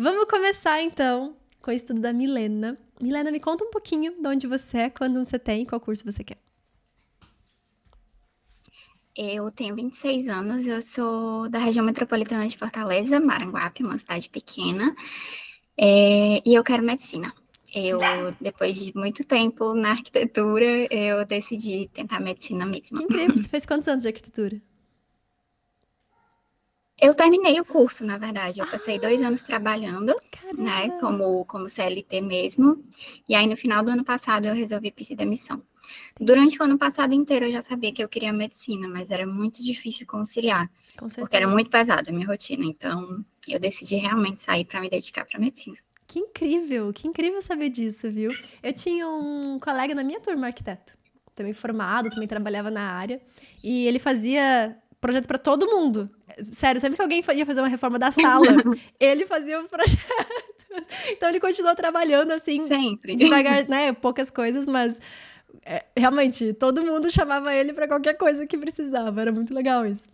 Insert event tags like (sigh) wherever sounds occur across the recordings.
Vamos começar então com o estudo da Milena. Milena, me conta um pouquinho de onde você é, quando você tem, qual curso você quer. Eu tenho 26 anos, eu sou da região metropolitana de Fortaleza, Maranguape, uma cidade pequena, é, e eu quero medicina. Eu, depois de muito tempo na arquitetura, eu decidi tentar medicina mesmo. Que incrível! Você fez quantos anos de arquitetura? (laughs) Eu terminei o curso, na verdade. Eu passei dois anos trabalhando, Caramba. né, como, como CLT mesmo. E aí, no final do ano passado, eu resolvi pedir demissão. Durante o ano passado inteiro, eu já sabia que eu queria medicina, mas era muito difícil conciliar, porque era muito pesado a minha rotina. Então, eu decidi realmente sair para me dedicar para medicina. Que incrível, que incrível saber disso, viu? Eu tinha um colega na minha turma, arquiteto, também formado, também trabalhava na área, e ele fazia projeto para todo mundo. Sério, sempre que alguém ia fazer uma reforma da (laughs) sala, ele fazia os projetos. (laughs) Então ele continuou trabalhando assim, sempre. Devagar, né? Poucas coisas, mas é, realmente todo mundo chamava ele para qualquer coisa que precisava. Era muito legal isso.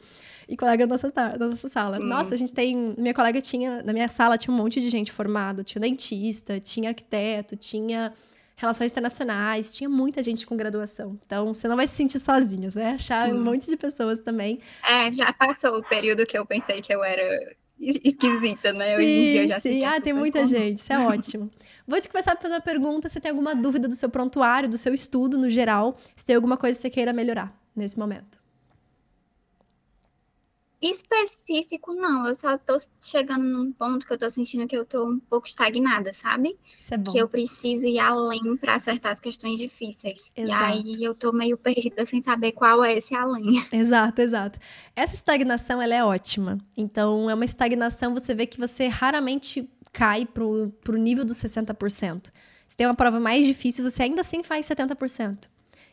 E colega da nossa, da nossa sala. Sim. Nossa, a gente tem. Minha colega tinha. Na minha sala tinha um monte de gente formada. Tinha dentista, tinha arquiteto, tinha relações internacionais, tinha muita gente com graduação. Então, você não vai se sentir sozinha, você vai achar Sim. um monte de pessoas também. É, já passou o período que eu pensei que eu era esquisita, né? Sim, Hoje em dia eu já sim. sei. Ah, tem muita como. gente, isso é ótimo. (laughs) Vou te começar a fazer uma pergunta, se tem alguma dúvida do seu prontuário, do seu estudo no geral, se tem alguma coisa que você queira melhorar nesse momento. Específico, não. Eu só tô chegando num ponto que eu tô sentindo que eu tô um pouco estagnada, sabe? É. Que eu preciso ir além para acertar as questões difíceis. Exato. E aí eu tô meio perdida sem saber qual é esse além. (laughs) Exato, exato. Essa estagnação, ela é ótima. Então, é uma estagnação, você vê que você raramente cai pro, pro nível dos 60%. Se tem uma prova mais difícil, você ainda assim faz 70%.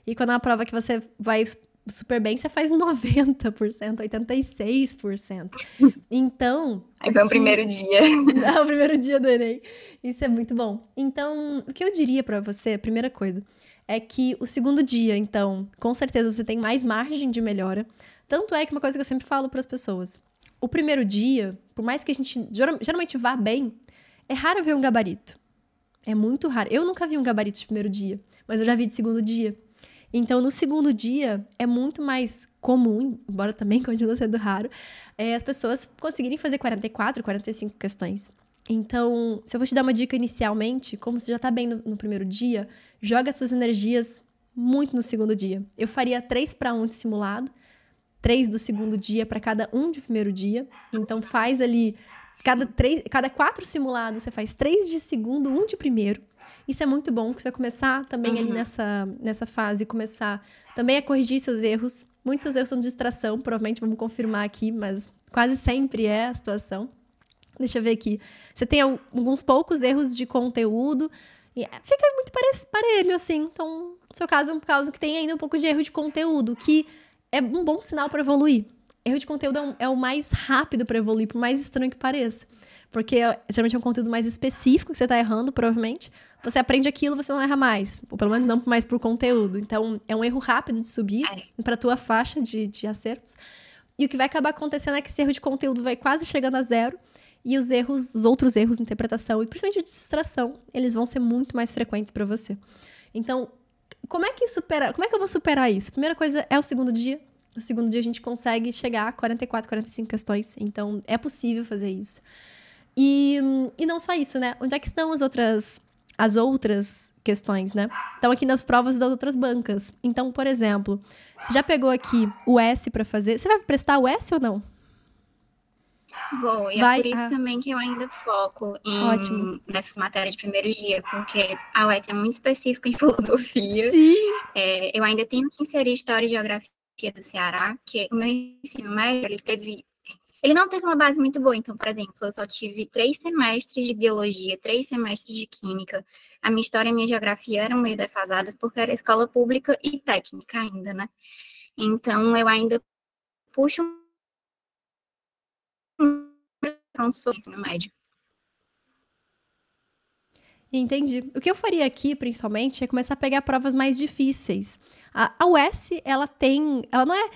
E quando é uma prova que você vai super bem, você faz 90%, 86%. Então. Aí foi o primeiro dia. (laughs) É o primeiro dia do Enem. Isso é muito bom. Então, o que eu diria para você, a primeira coisa, é que o segundo dia, então, com certeza você tem mais margem de melhora. Tanto é que uma coisa que eu sempre falo para as pessoas: o primeiro dia, por mais que a gente geralmente vá bem, é raro ver um gabarito. É muito raro. Eu nunca vi um gabarito de primeiro dia, mas eu já vi de segundo dia. Então, no segundo dia, é muito mais comum, embora também (laughs) continue sendo raro, é, as pessoas conseguirem fazer 44, 45 questões. Então, se eu vou te dar uma dica inicialmente, como você já está bem no, no, primeiro dia, joga suas energias muito no segundo dia. Eu faria 3 para 1 de simulado, 3 do segundo dia para cada um de primeiro dia. Então, faz ali, cada, três, cada quatro simulados, você faz 3 de segundo, um de primeiro. Isso é muito bom, porque você vai começar também uhum. ali nessa, nessa fase, começar também a corrigir seus erros. Muitos seus erros são de distração, provavelmente vamos confirmar aqui, mas quase sempre é a situação. Deixa eu ver aqui. Você tem alguns poucos erros de conteúdo, e fica muito parelho, assim. Então, no seu caso, é um caso que tem ainda um pouco de erro de conteúdo, que é um bom sinal para evoluir. Erro de conteúdo é, um, é o mais rápido para evoluir, por mais estranho que pareça. Porque geralmente é um conteúdo mais específico que você está errando, provavelmente. Você aprende aquilo, você não erra mais. Ou pelo menos não mais por conteúdo. Então, é um erro rápido de subir é. para a tua faixa de, de acertos. E o que vai acabar acontecendo é que esse erro de conteúdo vai quase chegando a zero. E os erros, os outros erros de interpretação e principalmente de distração, eles vão ser muito mais frequentes para você. Então, como é que supera, como é que eu vou superar isso? Primeira coisa é o segundo dia. No segundo dia a gente consegue chegar a 44, 45 questões. Então, é possível fazer isso. E, e não só isso, né? Onde é que estão as outras as outras questões, né? Estão aqui nas provas das outras bancas. Então, por exemplo, você já pegou aqui o S para fazer? Você vai prestar o S ou não? Vou, e é vai, é por isso ah. também que eu ainda foco em, Ótimo. nessas matérias de primeiro dia, porque a UES é muito específica em (laughs) filosofia. Sim. É, eu ainda tenho que inserir História e Geografia do Ceará, que o meu ensino médio ele teve ele não teve uma base muito boa, então, por exemplo, eu só tive três semestres de biologia, três semestres de química. A minha história e a minha geografia eram meio defasadas porque era escola pública e técnica ainda, né? Então, eu ainda puxo um ensino médio. Entendi. O que eu faria aqui, principalmente, é começar a pegar provas mais difíceis. A, a UES, ela tem. Ela não é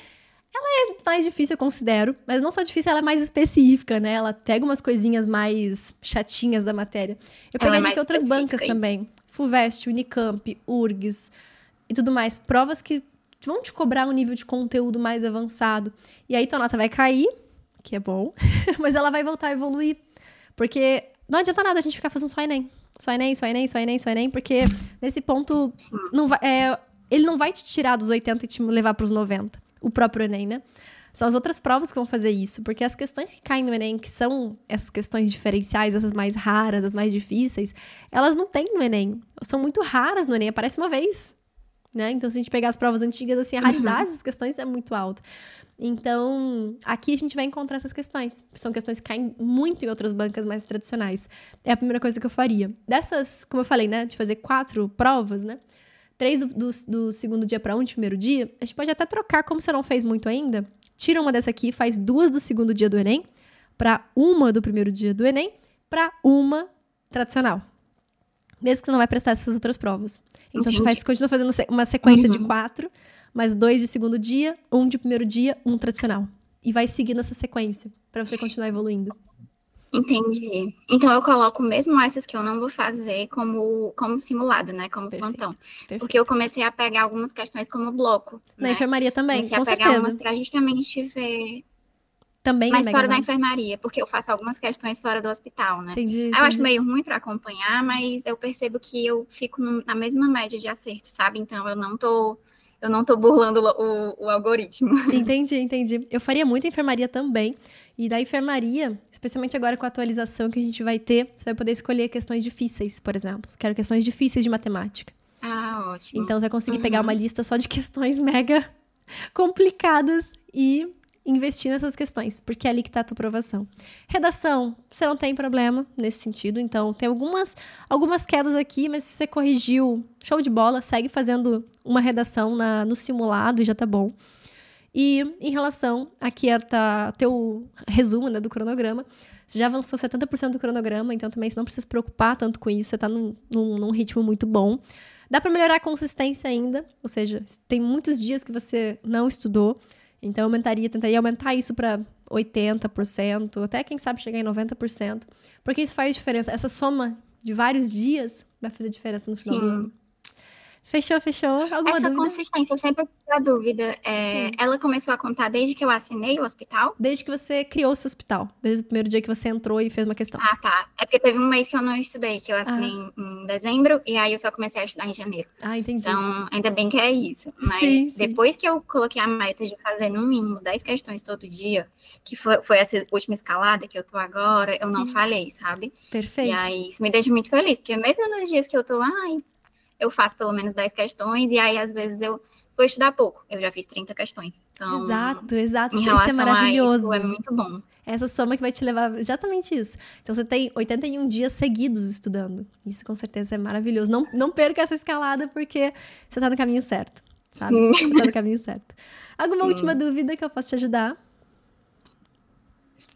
Ela é mais difícil, eu considero, mas não só difícil, ela é mais específica, né? Ela pega umas coisinhas mais chatinhas da matéria. Eu Ela é outras bancas específica, isso. também. FUVEST, Unicamp, URGS e tudo mais. Provas que vão te cobrar um nível de conteúdo mais avançado. E aí tua nota vai cair, que é bom, (laughs) mas ela vai voltar a evoluir. Porque não adianta nada a gente ficar fazendo só Enem. Só Enem, só Enem, só Enem, só Enem, porque nesse ponto não vai, é, ele não vai te tirar dos 80 e te levar para os 90. O próprio Enem, né? São as outras provas que vão fazer isso, porque as questões que caem no Enem, que são essas questões diferenciais, essas mais raras, as mais difíceis, elas não tem no Enem. São muito raras no Enem, aparece uma vez. Né? Então, se a gente pegar as provas antigas, assim, a raridade das questões é muito alta. Então, aqui a gente vai encontrar essas questões. São questões que caem muito em outras bancas mais tradicionais. É a primeira coisa que eu faria. Dessas, como eu falei, né, de fazer quatro provas, né? Três do, do, do segundo dia para um de primeiro dia, a gente pode até trocar, como você não fez muito ainda. Tira uma dessa aqui, faz duas do segundo dia do Enem, para uma do primeiro dia do Enem, para uma tradicional. Mesmo que você não vai prestar essas outras provas. Então, você faz, continua fazendo uma sequência de Uhum. quatro, mais dois de segundo dia, um de primeiro dia, um tradicional. E vai seguindo essa sequência, para você continuar evoluindo. Entendi. Então eu coloco mesmo essas que eu não vou fazer como, como simulado, né? Como Perfeito. plantão. Perfeito. Porque eu comecei a pegar algumas questões como bloco. Na né? enfermaria também, Comecei com a pegar certeza. umas pra justamente ver. Também é Mas fora da enfermaria, porque eu faço algumas questões fora do hospital, né? Entendi, Aí eu acho entendi. meio ruim pra acompanhar, mas eu percebo que eu fico na mesma média de acerto, sabe? Então eu não tô, eu não tô burlando o, o- o algoritmo. Entendi, entendi. Eu faria muita enfermaria também. E da enfermaria, especialmente agora com a atualização que a gente vai ter, você vai poder escolher questões difíceis, por exemplo. Quero questões difíceis de matemática. Ah, ótimo. Então você vai conseguir Uhum. pegar uma lista só de questões mega (laughs) complicadas e investir nessas questões, porque é ali que está a tua aprovação. Redação, você não tem problema nesse sentido, então tem algumas, algumas quedas aqui, mas se você corrigiu, show de bola, segue fazendo uma redação na, no simulado e já tá bom. E em relação, aqui é tá teu resumo né, do cronograma, você já avançou 70% do cronograma, então também você não precisa se preocupar tanto com isso, você tá num, num, num ritmo muito bom. Dá para melhorar a consistência ainda, ou seja, tem muitos dias que você não estudou, então eu aumentaria, tentaria aumentar isso para 80%, até quem sabe chegar em 90%, porque isso faz diferença. Essa soma de vários dias vai fazer diferença no final do Sim. ano. Fechou, fechou? Alguma Essa dúvida? consistência, eu sempre a dúvida. é, Sim. ela começou a contar desde que eu assinei o hospital? Desde que você criou o seu hospital, desde o primeiro dia que você entrou e fez uma questão. Ah, tá. É porque teve um mês que eu não estudei, que eu assinei Ah. em em dezembro, e aí eu só comecei a estudar em janeiro. Ah, entendi. Então, ainda bem que é isso. Mas Sim, sim. depois que eu coloquei a meta de fazer no mínimo 10 questões todo dia, que foi, foi essa última escalada que eu tô agora, eu não Sim. falhei, sabe? E Perfeito. aí isso me deixa muito feliz, porque mesmo nos dias que eu tô, ai, eu faço pelo menos 10 questões, e aí às vezes eu vou estudar pouco. Eu já fiz 30 questões. Então, exato, exato. em Isso relação é maravilhoso. a isso, é muito bom. Essa soma que vai te levar exatamente isso. Então você tem 81 dias seguidos estudando. Isso com certeza é maravilhoso. Não, não perca essa escalada porque você tá no caminho certo, sabe? Sim. Você tá no caminho certo. Alguma Sim. última dúvida que eu possa te ajudar?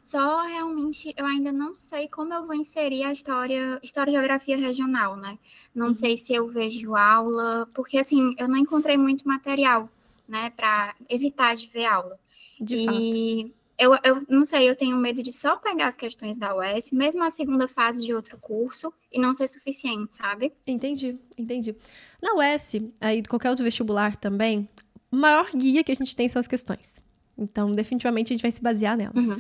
Só realmente eu ainda não sei como eu vou inserir a história, história e geografia regional, né? Não Uhum. sei se eu vejo aula, porque assim, eu não encontrei muito material, né, para evitar de ver aula. De fato. e eu, eu não sei, eu tenho medo de só pegar as questões da UES, mesmo a segunda fase de outro curso, e não ser suficiente, sabe? Entendi, entendi. Na UES, aí qualquer outro vestibular também, o maior guia que a gente tem são as questões. Então, definitivamente, a gente vai se basear nelas. Uhum.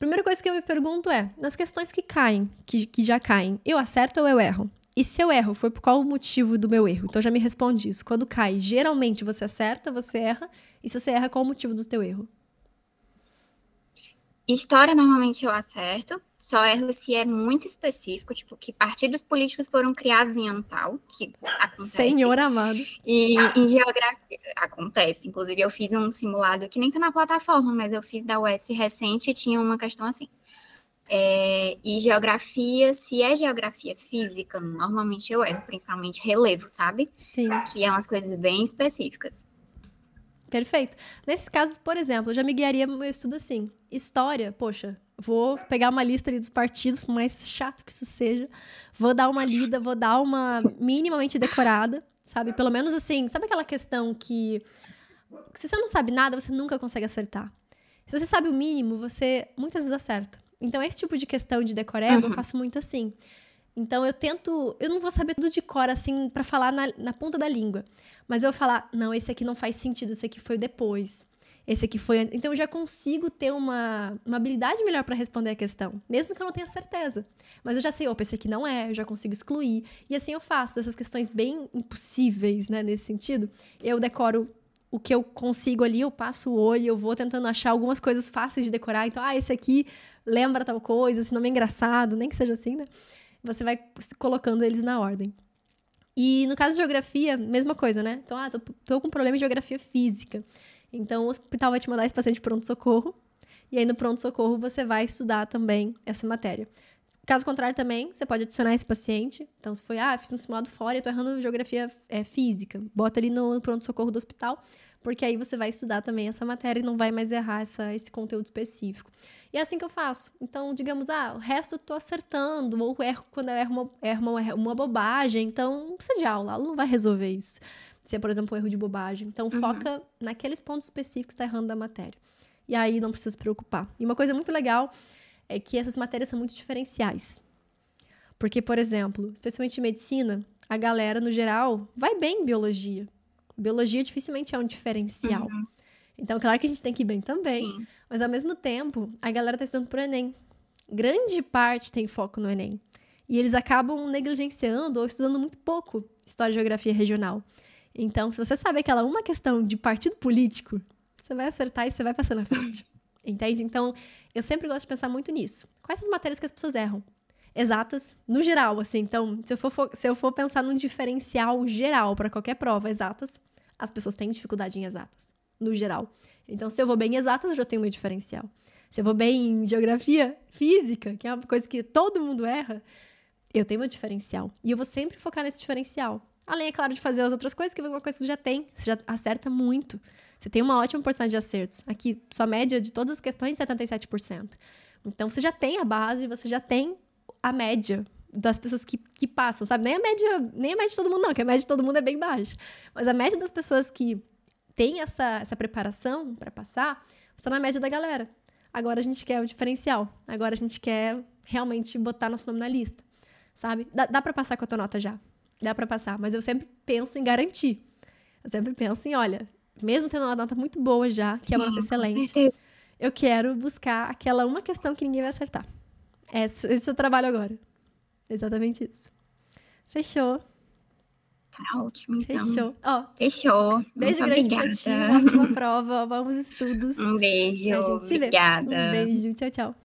Primeira coisa que eu me pergunto é, nas questões que caem, que, que já caem, eu acerto ou eu erro? E se eu erro, foi por qual o motivo do meu erro? Então já me responde isso. Quando cai, geralmente você acerta, você erra. E se você erra, qual o motivo do teu erro? História, normalmente eu acerto, só erro se é muito específico, tipo, que partidos políticos foram criados em ano tal, que acontece. Senhor amado. E em geografia, acontece. Inclusive, eu fiz um simulado que nem tá na plataforma, mas eu fiz da UES recente e tinha uma questão assim. É, e geografia, se é geografia física, normalmente eu erro, principalmente relevo, sabe? Sim, Que é umas coisas bem específicas. Perfeito. Nesses casos, por exemplo, eu já me guiaria no meu estudo assim. História, poxa, vou pegar uma lista ali dos partidos, por mais chato que isso seja. Vou dar uma lida, vou dar uma minimamente decorada, sabe? Pelo menos assim, sabe aquela questão que se você não sabe nada, você nunca consegue acertar. Se você sabe o mínimo, você muitas vezes acerta. Então, esse tipo de questão de decoreba uhum. eu faço muito assim. Então, eu tento. Eu não vou saber tudo de cor, assim, para falar na, na ponta da língua. Mas eu vou falar, não, esse aqui não faz sentido, esse aqui foi depois. Esse aqui foi. Então, eu já consigo ter uma, uma habilidade melhor para responder a questão, mesmo que eu não tenha certeza. Mas eu já sei, opa, esse aqui não é, eu já consigo excluir. E assim eu faço essas questões bem impossíveis, né, nesse sentido. Eu decoro o que eu consigo ali, eu passo o olho, eu vou tentando achar algumas coisas fáceis de decorar. Então, ah, esse aqui lembra tal coisa, esse nome é engraçado, nem que seja assim, né? Você vai colocando eles na ordem. E no caso de geografia, mesma coisa, né? Então, ah, tô, tô com problema de geografia física. Então, o hospital vai te mandar esse paciente pronto-socorro. E aí, no pronto-socorro, você vai estudar também essa matéria. Caso contrário, também, você pode adicionar esse paciente. Então, se foi, ah, fiz um simulado fora e tô errando geografia é, física, bota ali no pronto-socorro do hospital, porque aí você vai estudar também essa matéria e não vai mais errar essa, esse conteúdo específico. E é assim que eu faço. Então, digamos, ah, o resto eu tô acertando, ou erro quando eu erro uma, erro uma, uma bobagem, então não precisa de aula, ela não vai resolver isso. Se é, por exemplo, um erro de bobagem. Então, uhum. foca naqueles pontos específicos que está errando da matéria. E aí não precisa se preocupar. E uma coisa muito legal é que essas matérias são muito diferenciais. Porque, por exemplo, especialmente em medicina, a galera, no geral, vai bem em biologia. Biologia dificilmente é um diferencial. Uhum. Então, claro que a gente tem que ir bem também. Sim. Mas, ao mesmo tempo, a galera está estudando para o Enem. Grande parte tem foco no Enem. E eles acabam negligenciando ou estudando muito pouco História e Geografia Regional. Então, se você sabe aquela uma questão de partido político, você vai acertar e você vai passar na frente. (laughs) Entende? Então, eu sempre gosto de pensar muito nisso. Quais as matérias que as pessoas erram? Exatas, no geral, assim. Então, se eu for, se eu for pensar num diferencial geral para qualquer prova, exatas, as pessoas têm dificuldade em exatas, no geral. Então, se eu vou bem em exatas, eu já tenho meu diferencial. Se eu vou bem em geografia, física, que é uma coisa que todo mundo erra, eu tenho meu diferencial. E eu vou sempre focar nesse diferencial. Além, é claro, de fazer as outras coisas, que é uma coisa que você já tem, você já acerta muito. Você tem uma ótima porcentagem de acertos. Aqui, sua média de todas as questões é 77%. Então, você já tem a base, você já tem a média das pessoas que, que passam, sabe? Nem a média, nem a média de todo mundo, não, que a média de todo mundo é bem baixa. Mas a média das pessoas que têm essa, essa preparação para passar, está na média da galera. Agora a gente quer o diferencial. Agora a gente quer realmente botar nosso nome na lista, sabe? Dá, dá para passar com a tua nota já. Dá para passar, mas eu sempre penso em garantir. Eu sempre penso em, olha, mesmo tendo uma nota muito boa já, que Sim, é uma nota excelente, eu quero buscar aquela uma questão que ninguém vai acertar. Esse, esse é o trabalho agora. Exatamente isso. Fechou. Tá ótimo, então. Fechou. Ó, Fechou. Beijo Muito grande obrigada. pra ti. Ótima prova. Vamos estudos. Um beijo. Obrigada. vê. Um beijo. Tchau, tchau.